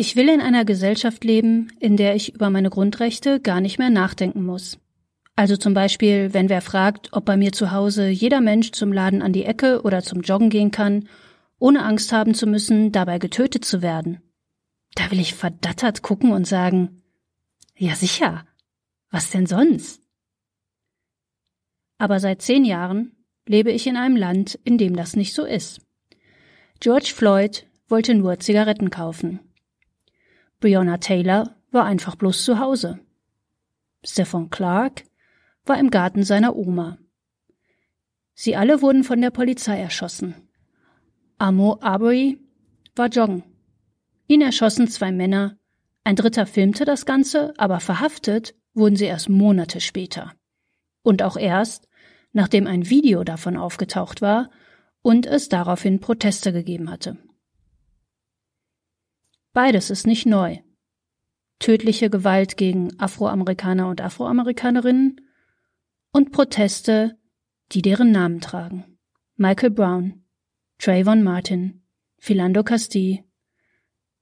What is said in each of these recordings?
Ich will in einer Gesellschaft leben, in der ich über meine Grundrechte gar nicht mehr nachdenken muss. Also zum Beispiel, wenn wer fragt, ob bei mir zu Hause jeder Mensch zum Laden an die Ecke oder zum Joggen gehen kann, ohne Angst haben zu müssen, dabei getötet zu werden. Da will ich verdattert gucken und sagen, ja sicher, was denn sonst? Aber seit zehn Jahren lebe ich in einem Land, in dem das nicht so ist. George Floyd wollte nur Zigaretten kaufen. Breonna Taylor war einfach bloß zu Hause. Stephen Clark war im Garten seiner Oma. Sie alle wurden von der Polizei erschossen. Amo Arbery war joggen. Ihn erschossen zwei Männer, ein dritter filmte das Ganze, aber verhaftet wurden sie erst Monate später. Und auch erst, nachdem ein Video davon aufgetaucht war und es daraufhin Proteste gegeben hatte. Beides ist nicht neu. Tödliche Gewalt gegen Afroamerikaner und Afroamerikanerinnen und Proteste, die deren Namen tragen. Michael Brown, Trayvon Martin, Philando Castille,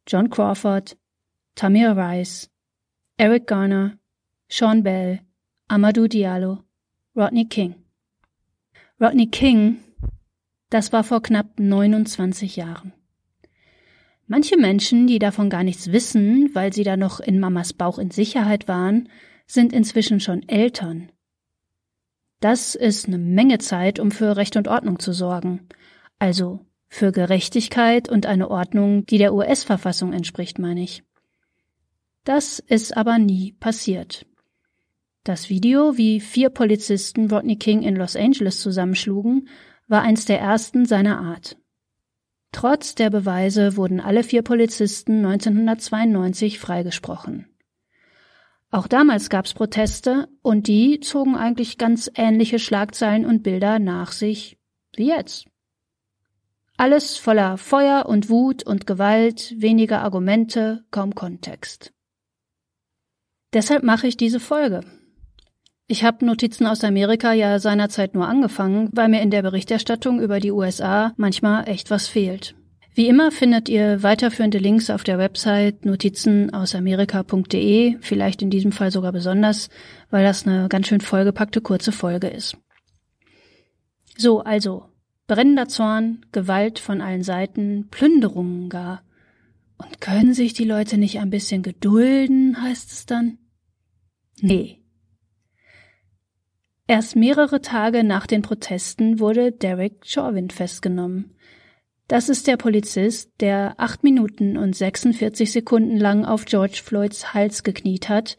John Crawford, Tamir Rice, Eric Garner, Sean Bell, Amadou Diallo, Rodney King. Rodney King, das war vor knapp 29 Jahren. Manche Menschen, die davon gar nichts wissen, weil sie da noch in Mamas Bauch in Sicherheit waren, sind inzwischen schon Eltern. Das ist eine Menge Zeit, um für Recht und Ordnung zu sorgen. Also für Gerechtigkeit und eine Ordnung, die der US-Verfassung entspricht, meine ich. Das ist aber nie passiert. Das Video, wie vier Polizisten Rodney King in Los Angeles zusammenschlugen, war eins der ersten seiner Art. Trotz der Beweise wurden alle vier Polizisten 1992 freigesprochen. Auch damals gab's Proteste und die zogen eigentlich ganz ähnliche Schlagzeilen und Bilder nach sich wie jetzt. Alles voller Feuer und Wut und Gewalt, weniger Argumente, kaum Kontext. Deshalb mache ich diese Folge. Ich habe Notizen aus Amerika ja seinerzeit nur angefangen, weil mir in der Berichterstattung über die USA manchmal echt was fehlt. Wie immer findet ihr weiterführende Links auf der Website notizenausamerika.de, vielleicht in diesem Fall sogar besonders, weil das eine ganz schön vollgepackte kurze Folge ist. So, also, brennender Zorn, Gewalt von allen Seiten, Plünderungen gar. Und können sich die Leute nicht ein bisschen gedulden, heißt es dann? Nee, Erst mehrere Tage nach den Protesten wurde Derek Chauvin festgenommen. Das ist der Polizist, der acht Minuten und 46 Sekunden lang auf George Floyds Hals gekniet hat,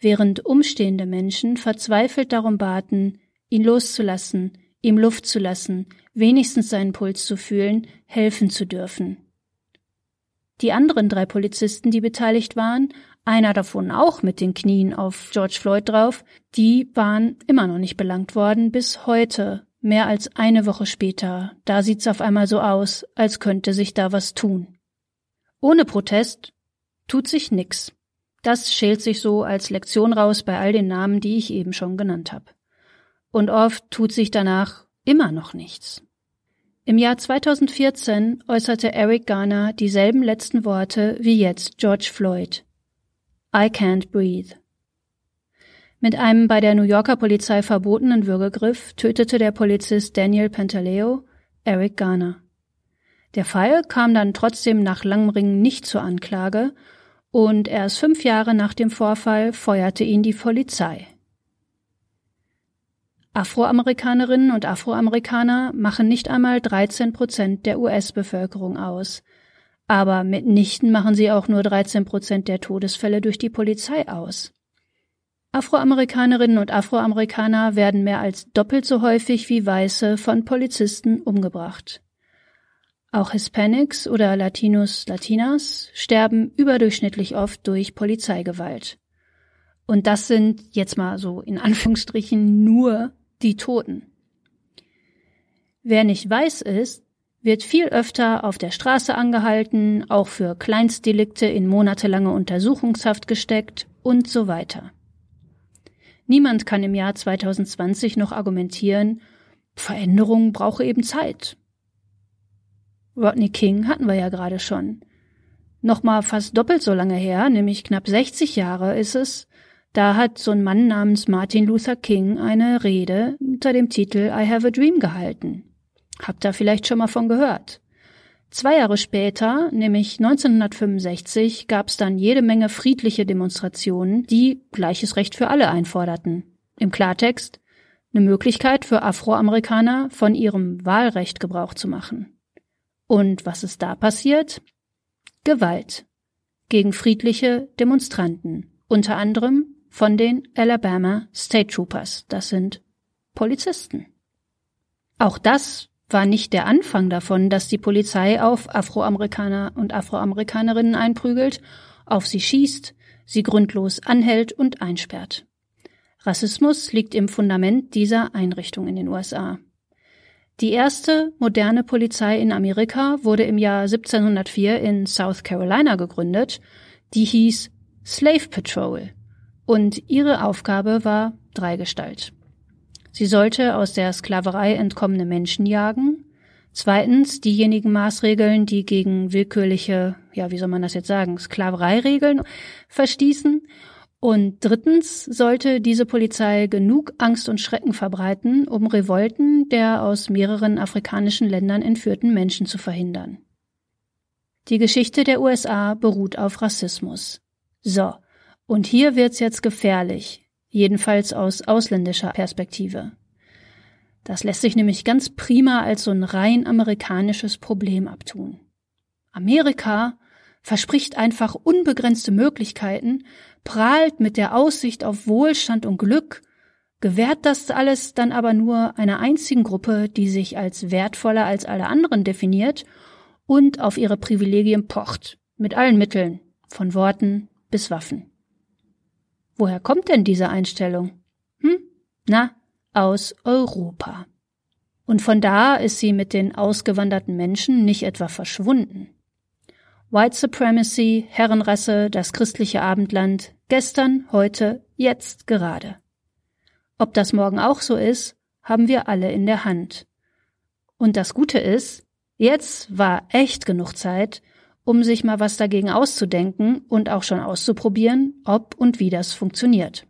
während umstehende Menschen verzweifelt darum baten, ihn loszulassen, ihm Luft zu lassen, wenigstens seinen Puls zu fühlen, helfen zu dürfen. Die anderen drei Polizisten, die beteiligt waren, einer davon auch mit den Knien auf George Floyd drauf, die waren immer noch nicht belangt worden bis heute, mehr als eine Woche später. Da sieht's auf einmal so aus, als könnte sich da was tun. Ohne Protest tut sich nix. Das schält sich so als Lektion raus bei all den Namen, die ich eben schon genannt habe. Und oft tut sich danach immer noch nichts. Im Jahr 2014 äußerte Eric Garner dieselben letzten Worte wie jetzt George Floyd. I can't breathe. Mit einem bei der New Yorker Polizei verbotenen Würgegriff tötete der Polizist Daniel Pantaleo Eric Garner. Der Fall kam dann trotzdem nach langem Ringen nicht zur Anklage und erst fünf Jahre nach dem Vorfall feuerte ihn die Polizei. Afroamerikanerinnen und Afroamerikaner machen nicht einmal 13 Prozent der US-Bevölkerung aus – aber mitnichten machen sie auch nur 13 Prozent der Todesfälle durch die Polizei aus. Afroamerikanerinnen und Afroamerikaner werden mehr als doppelt so häufig wie Weiße von Polizisten umgebracht. Auch Hispanics oder Latinos, Latinas sterben überdurchschnittlich oft durch Polizeigewalt. Und das sind jetzt mal so in Anführungsstrichen nur die Toten. Wer nicht weiß ist, wird viel öfter auf der Straße angehalten, auch für Kleinstdelikte in monatelange Untersuchungshaft gesteckt und so weiter. Niemand kann im Jahr 2020 noch argumentieren, Veränderung brauche eben Zeit. Rodney King hatten wir ja gerade schon. Nochmal fast doppelt so lange her, nämlich knapp 60 Jahre ist es, da hat so ein Mann namens Martin Luther King eine Rede unter dem Titel I Have a Dream gehalten. Habt ihr vielleicht schon mal von gehört? Zwei Jahre später, nämlich 1965, gab es dann jede Menge friedliche Demonstrationen, die gleiches Recht für alle einforderten. Im Klartext eine Möglichkeit für Afroamerikaner von ihrem Wahlrecht Gebrauch zu machen. Und was ist da passiert? Gewalt gegen friedliche Demonstranten, unter anderem von den Alabama State Troopers, das sind Polizisten. Auch das war nicht der Anfang davon, dass die Polizei auf Afroamerikaner und Afroamerikanerinnen einprügelt, auf sie schießt, sie grundlos anhält und einsperrt. Rassismus liegt im Fundament dieser Einrichtung in den USA. Die erste moderne Polizei in Amerika wurde im Jahr 1704 in South Carolina gegründet. Die hieß Slave Patrol und ihre Aufgabe war Dreigestalt. Sie sollte aus der Sklaverei entkommene Menschen jagen, zweitens diejenigen Maßregeln, die gegen willkürliche, ja, wie soll man das jetzt sagen, Sklavereiregeln verstießen und drittens sollte diese Polizei genug Angst und Schrecken verbreiten, um Revolten der aus mehreren afrikanischen Ländern entführten Menschen zu verhindern. Die Geschichte der USA beruht auf Rassismus. So, und hier wird's jetzt gefährlich, jedenfalls aus ausländischer Perspektive. Das lässt sich nämlich ganz prima als so ein rein amerikanisches Problem abtun. Amerika verspricht einfach unbegrenzte Möglichkeiten, prahlt mit der Aussicht auf Wohlstand und Glück, gewährt das alles dann aber nur einer einzigen Gruppe, die sich als wertvoller als alle anderen definiert und auf ihre Privilegien pocht, mit allen Mitteln, von Worten bis Waffen. Woher kommt denn diese Einstellung? Hm? Na, aus Europa. Und von da ist sie mit den ausgewanderten Menschen nicht etwa verschwunden. White Supremacy, Herrenrasse, das christliche Abendland, gestern, heute, jetzt gerade. Ob das morgen auch so ist, haben wir alle in der Hand. Und das Gute ist, jetzt war echt genug Zeit, um sich mal was dagegen auszudenken und auch schon auszuprobieren, ob und wie das funktioniert.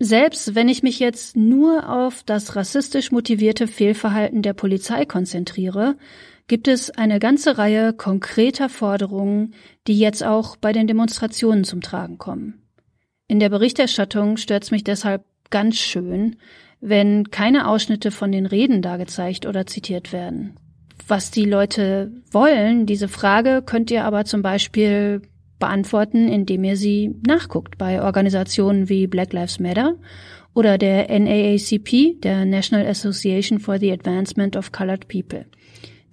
Selbst wenn ich mich jetzt nur auf das rassistisch motivierte Fehlverhalten der Polizei konzentriere, gibt es eine ganze Reihe konkreter Forderungen, die jetzt auch bei den Demonstrationen zum Tragen kommen. In der Berichterstattung stört es mich deshalb ganz schön, wenn keine Ausschnitte von den Reden dargezeigt oder zitiert werden. Was die Leute wollen, diese Frage könnt ihr aber zum Beispiel beantworten, indem ihr sie nachguckt bei Organisationen wie Black Lives Matter oder der NAACP, der National Association for the Advancement of Colored People.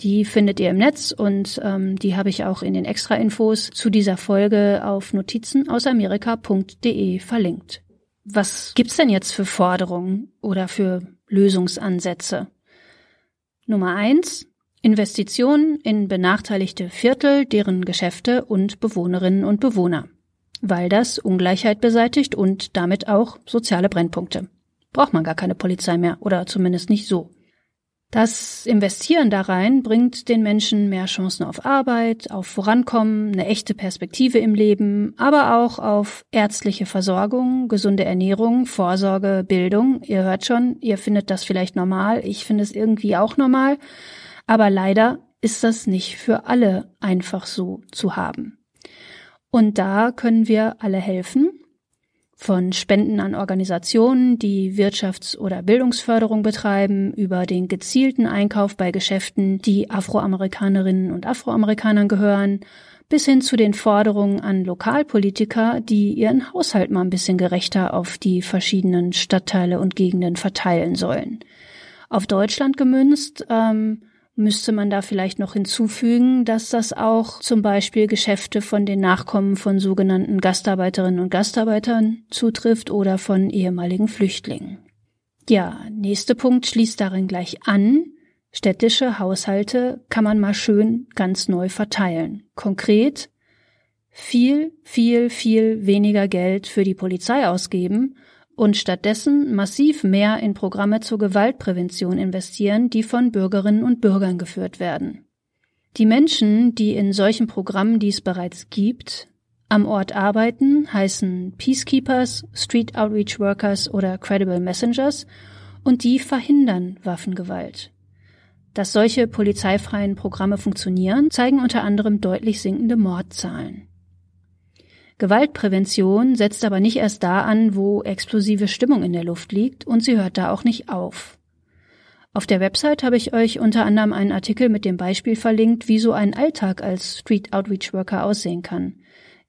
Die findet ihr im Netz und ähm, die habe ich auch in den Extra-Infos zu dieser Folge auf notizenausamerika.de verlinkt. Was gibt's denn jetzt für Forderungen oder für Lösungsansätze? Nummer eins, Investitionen in benachteiligte Viertel, deren Geschäfte und Bewohnerinnen und Bewohner, weil das Ungleichheit beseitigt und damit auch soziale Brennpunkte. Braucht man gar keine Polizei mehr oder zumindest nicht so. Das Investieren da rein bringt den Menschen mehr Chancen auf Arbeit, auf Vorankommen, eine echte Perspektive im Leben, aber auch auf ärztliche Versorgung, gesunde Ernährung, Vorsorge, Bildung. Ihr hört schon, ihr findet das vielleicht normal, ich finde es irgendwie auch normal, aber leider ist das nicht für alle einfach so zu haben. Und da können wir alle helfen von Spenden an Organisationen, die Wirtschafts- oder Bildungsförderung betreiben, über den gezielten Einkauf bei Geschäften, die Afroamerikanerinnen und Afroamerikanern gehören, bis hin zu den Forderungen an Lokalpolitiker, die ihren Haushalt mal ein bisschen gerechter auf die verschiedenen Stadtteile und Gegenden verteilen sollen. Auf Deutschland gemünzt ähm, müsste man da vielleicht noch hinzufügen, dass das auch zum Beispiel Geschäfte von den Nachkommen von sogenannten Gastarbeiterinnen und Gastarbeitern zutrifft oder von ehemaligen Flüchtlingen. Ja, nächster Punkt schließt darin gleich an. Städtische Haushalte kann man mal schön ganz neu verteilen. Konkret viel, viel, viel weniger Geld für die Polizei ausgeben und stattdessen massiv mehr in Programme zur Gewaltprävention investieren, die von Bürgerinnen und Bürgern geführt werden. Die Menschen, die in solchen Programmen, die es bereits gibt, am Ort arbeiten, heißen Peacekeepers, Street Outreach Workers oder Credible Messengers und die verhindern Waffengewalt. Dass solche polizeifreien Programme funktionieren, zeigen unter anderem deutlich sinkende Mordzahlen. Gewaltprävention setzt aber nicht erst da an, wo explosive Stimmung in der Luft liegt, und sie hört da auch nicht auf. Auf der Website habe ich euch unter anderem einen Artikel mit dem Beispiel verlinkt, wie so ein Alltag als Street Outreach Worker aussehen kann.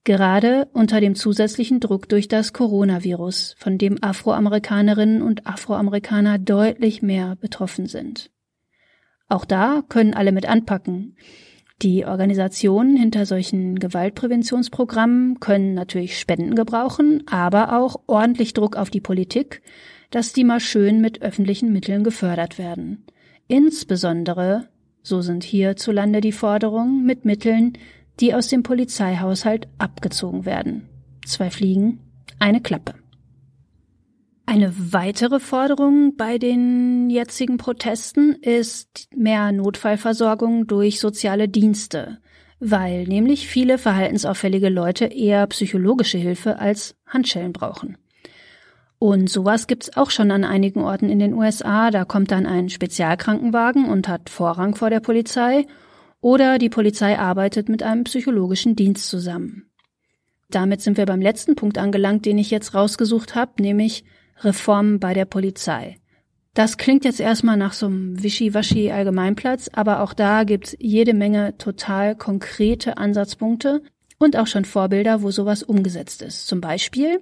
Gerade unter dem zusätzlichen Druck durch das Coronavirus, von dem Afroamerikanerinnen und Afroamerikaner deutlich mehr betroffen sind. Auch da können alle mit anpacken. Die Organisationen hinter solchen Gewaltpräventionsprogrammen können natürlich Spenden gebrauchen, aber auch ordentlich Druck auf die Politik, dass die mal schön mit öffentlichen Mitteln gefördert werden. Insbesondere, so sind hierzulande die Forderungen, mit Mitteln, die aus dem Polizeihaushalt abgezogen werden. Zwei Fliegen, eine Klappe. Eine weitere Forderung bei den jetzigen Protesten ist mehr Notfallversorgung durch soziale Dienste, weil nämlich viele verhaltensauffällige Leute eher psychologische Hilfe als Handschellen brauchen. Und sowas gibt's auch schon an einigen Orten in den USA. Da kommt dann ein Spezialkrankenwagen und hat Vorrang vor der Polizei. Oder die Polizei arbeitet mit einem psychologischen Dienst zusammen. Damit sind wir beim letzten Punkt angelangt, den ich jetzt rausgesucht habe, nämlich Reformen bei der Polizei. Das klingt jetzt erstmal nach so einem Wischiwaschi Allgemeinplatz, aber auch da gibt's jede Menge total konkrete Ansatzpunkte und auch schon Vorbilder, wo sowas umgesetzt ist. Zum Beispiel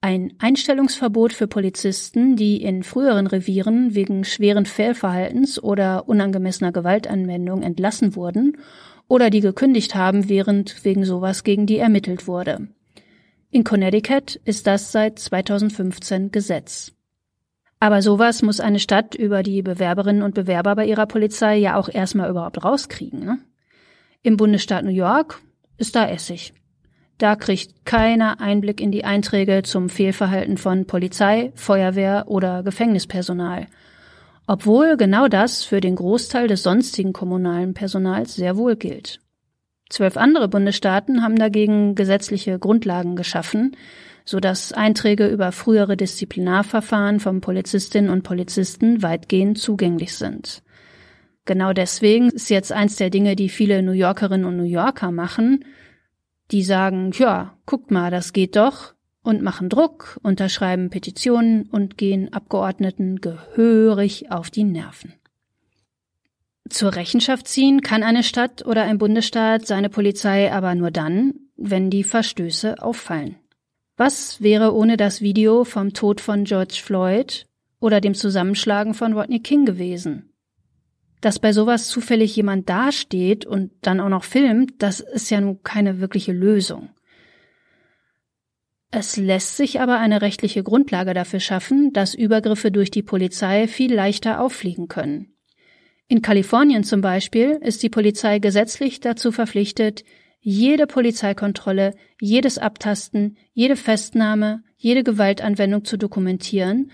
ein Einstellungsverbot für Polizisten, die in früheren Revieren wegen schweren Fehlverhaltens oder unangemessener Gewaltanwendung entlassen wurden oder die gekündigt haben, während wegen sowas gegen die ermittelt wurde. In Connecticut ist das seit 2015 Gesetz. Aber sowas muss eine Stadt über die Bewerberinnen und Bewerber bei ihrer Polizei ja auch erstmal überhaupt rauskriegen. Ne? Im Bundesstaat New York ist da Essig. Da kriegt keiner Einblick in die Einträge zum Fehlverhalten von Polizei, Feuerwehr oder Gefängnispersonal. Obwohl genau das für den Großteil des sonstigen kommunalen Personals sehr wohl gilt. Zwölf andere Bundesstaaten haben dagegen gesetzliche Grundlagen geschaffen, so dass Einträge über frühere Disziplinarverfahren von Polizistinnen und Polizisten weitgehend zugänglich sind. Genau deswegen ist jetzt eins der Dinge, die viele New Yorkerinnen und New Yorker machen, die sagen, ja, guckt mal, das geht doch und machen Druck, unterschreiben Petitionen und gehen Abgeordneten gehörig auf die Nerven. Zur Rechenschaft ziehen kann eine Stadt oder ein Bundesstaat seine Polizei aber nur dann, wenn die Verstöße auffallen. Was wäre ohne das Video vom Tod von George Floyd oder dem Zusammenschlagen von Rodney King gewesen? dass bei sowas zufällig jemand dasteht und dann auch noch filmt, das ist ja nun keine wirkliche Lösung. Es lässt sich aber eine rechtliche Grundlage dafür schaffen, dass Übergriffe durch die Polizei viel leichter auffliegen können. In Kalifornien zum Beispiel ist die Polizei gesetzlich dazu verpflichtet, jede Polizeikontrolle, jedes Abtasten, jede Festnahme, jede Gewaltanwendung zu dokumentieren,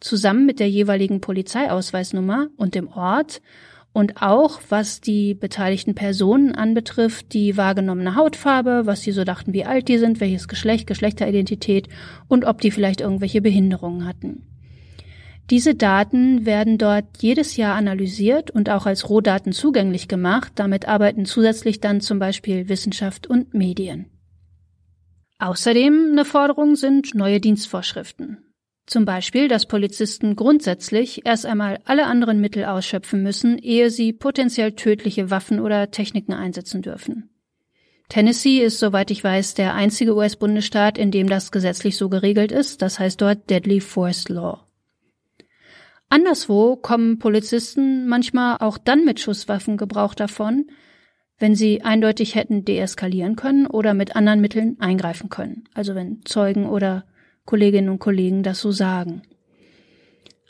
zusammen mit der jeweiligen Polizeiausweisnummer und dem Ort und auch, was die beteiligten Personen anbetrifft, die wahrgenommene Hautfarbe, was sie so dachten, wie alt die sind, welches Geschlecht, Geschlechteridentität und ob die vielleicht irgendwelche Behinderungen hatten. Diese Daten werden dort jedes Jahr analysiert und auch als Rohdaten zugänglich gemacht. Damit arbeiten zusätzlich dann zum Beispiel Wissenschaft und Medien. Außerdem eine Forderung sind neue Dienstvorschriften. Zum Beispiel, dass Polizisten grundsätzlich erst einmal alle anderen Mittel ausschöpfen müssen, ehe sie potenziell tödliche Waffen oder Techniken einsetzen dürfen. Tennessee ist, soweit ich weiß, der einzige US-Bundesstaat, in dem das gesetzlich so geregelt ist, das heißt dort Deadly Force Law. Anderswo kommen Polizisten manchmal auch dann mit Schusswaffengebrauch davon, wenn sie eindeutig hätten deeskalieren können oder mit anderen Mitteln eingreifen können, also wenn Zeugen oder Kolleginnen und Kollegen das so sagen.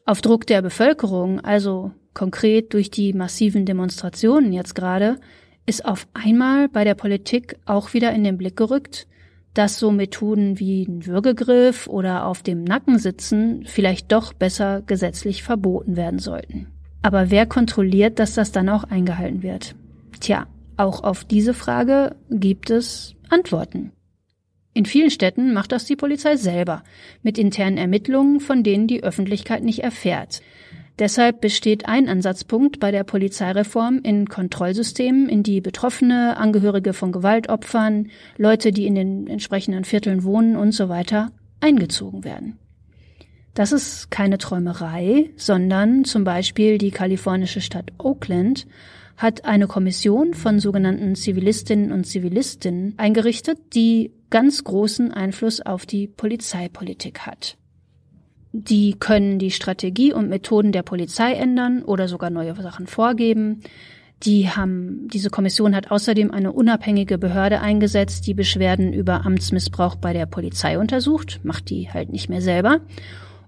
Auf Druck der Bevölkerung, also konkret durch die massiven Demonstrationen jetzt gerade, ist auf einmal bei der Politik auch wieder in den Blick gerückt, dass so Methoden wie ein Würgegriff oder auf dem Nacken sitzen vielleicht doch besser gesetzlich verboten werden sollten. Aber wer kontrolliert, dass das dann auch eingehalten wird? Tja, auch auf diese Frage gibt es Antworten. In vielen Städten macht das die Polizei selber, mit internen Ermittlungen, von denen die Öffentlichkeit nicht erfährt. Deshalb besteht ein Ansatzpunkt bei der Polizeireform in Kontrollsystemen, in die Betroffene, Angehörige von Gewaltopfern, Leute, die in den entsprechenden Vierteln wohnen und so weiter, eingezogen werden. Das ist keine Träumerei, sondern zum Beispiel die kalifornische Stadt Oakland hat eine Kommission von sogenannten Zivilistinnen und Zivilisten eingerichtet, die ganz großen Einfluss auf die Polizeipolitik hat. Die können die Strategie und Methoden der Polizei ändern oder sogar neue Sachen vorgeben. Die haben, diese Kommission hat außerdem eine unabhängige Behörde eingesetzt, die Beschwerden über Amtsmissbrauch bei der Polizei untersucht, macht die halt nicht mehr selber.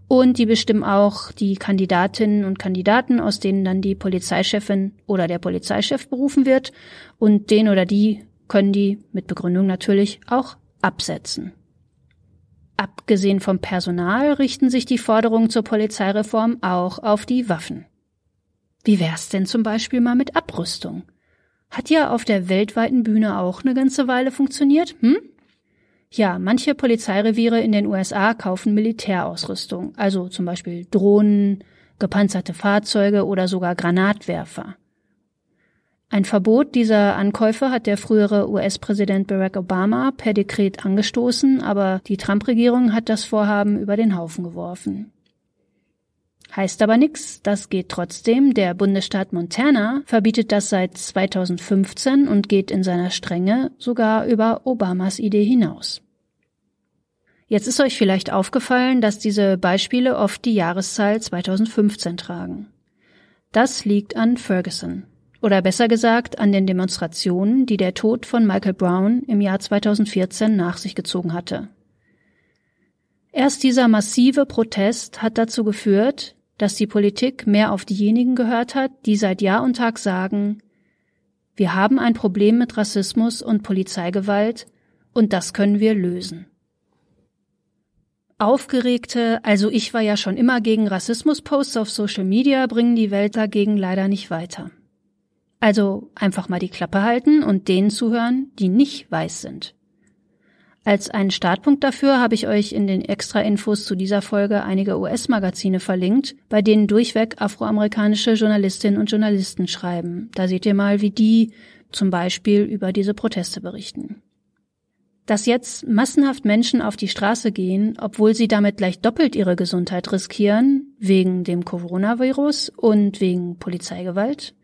Und die bestimmen auch die Kandidatinnen und Kandidaten, aus denen dann die Polizeichefin oder der Polizeichef berufen wird. Und den oder die können die mit Begründung natürlich auch absetzen. Abgesehen vom Personal richten sich die Forderungen zur Polizeireform auch auf die Waffen. Wie wär's denn zum Beispiel mal mit Abrüstung? Hat ja auf der weltweiten Bühne auch eine ganze Weile funktioniert, hm? Ja, manche Polizeireviere in den USA kaufen Militärausrüstung, also zum Beispiel Drohnen, gepanzerte Fahrzeuge oder sogar Granatwerfer. Ein Verbot dieser Ankäufe hat der frühere US-Präsident Barack Obama per Dekret angestoßen, aber die Trump-Regierung hat das Vorhaben über den Haufen geworfen. Heißt aber nix, das geht trotzdem. Der Bundesstaat Montana verbietet das seit 2015 und geht in seiner Strenge sogar über Obamas Idee hinaus. Jetzt ist euch vielleicht aufgefallen, dass diese Beispiele oft die Jahreszahl 2015 tragen. Das liegt an Ferguson. Oder besser gesagt an den Demonstrationen, die der Tod von Michael Brown im Jahr 2014 nach sich gezogen hatte. Erst dieser massive Protest hat dazu geführt, dass die Politik mehr auf diejenigen gehört hat, die seit Jahr und Tag sagen, wir haben ein Problem mit Rassismus und Polizeigewalt und das können wir lösen. Aufgeregte, also ich war ja schon immer gegen Rassismus-Posts auf Social Media, bringen die Welt dagegen leider nicht weiter. Also einfach mal die Klappe halten und denen zuhören, die nicht weiß sind. Als einen Startpunkt dafür habe ich euch in den Extra-Infos zu dieser Folge einige US-Magazine verlinkt, bei denen durchweg afroamerikanische Journalistinnen und Journalisten schreiben. Da seht ihr mal, wie die zum Beispiel über diese Proteste berichten. Dass jetzt massenhaft Menschen auf die Straße gehen, obwohl sie damit gleich doppelt ihre Gesundheit riskieren, wegen dem Coronavirus und wegen Polizeigewalt,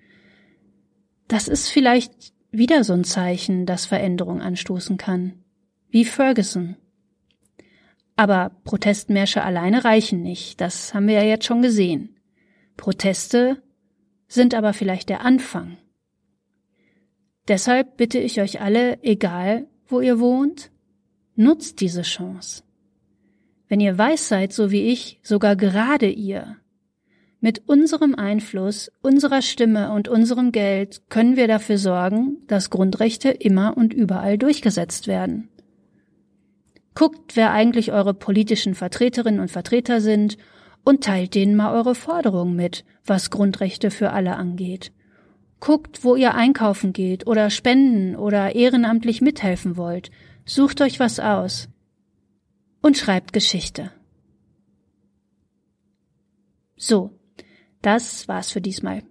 das ist vielleicht wieder so ein Zeichen, das Veränderung anstoßen kann. Wie Ferguson. Aber Protestmärsche alleine reichen nicht, das haben wir ja jetzt schon gesehen. Proteste sind aber vielleicht der Anfang. Deshalb bitte ich euch alle, egal wo ihr wohnt, nutzt diese Chance. Wenn ihr weiß seid, so wie ich, sogar gerade ihr, mit unserem Einfluss, unserer Stimme und unserem Geld können wir dafür sorgen, dass Grundrechte immer und überall durchgesetzt werden. Guckt, wer eigentlich eure politischen Vertreterinnen und Vertreter sind und teilt denen mal eure Forderungen mit, was Grundrechte für alle angeht. Guckt, wo ihr einkaufen geht oder spenden oder ehrenamtlich mithelfen wollt. Sucht euch was aus. Und schreibt Geschichte. So, das war's für diesmal.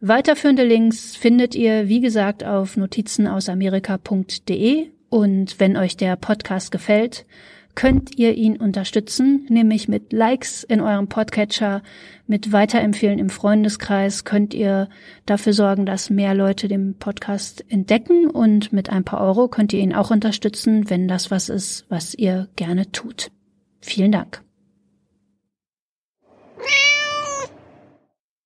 Weiterführende Links findet ihr, wie gesagt, auf notizenausamerika.de und wenn euch der Podcast gefällt, könnt ihr ihn unterstützen, nämlich mit Likes in eurem Podcatcher, mit Weiterempfehlen im Freundeskreis könnt ihr dafür sorgen, dass mehr Leute den Podcast entdecken und mit ein paar Euro könnt ihr ihn auch unterstützen, wenn das was ist, was ihr gerne tut. Vielen Dank.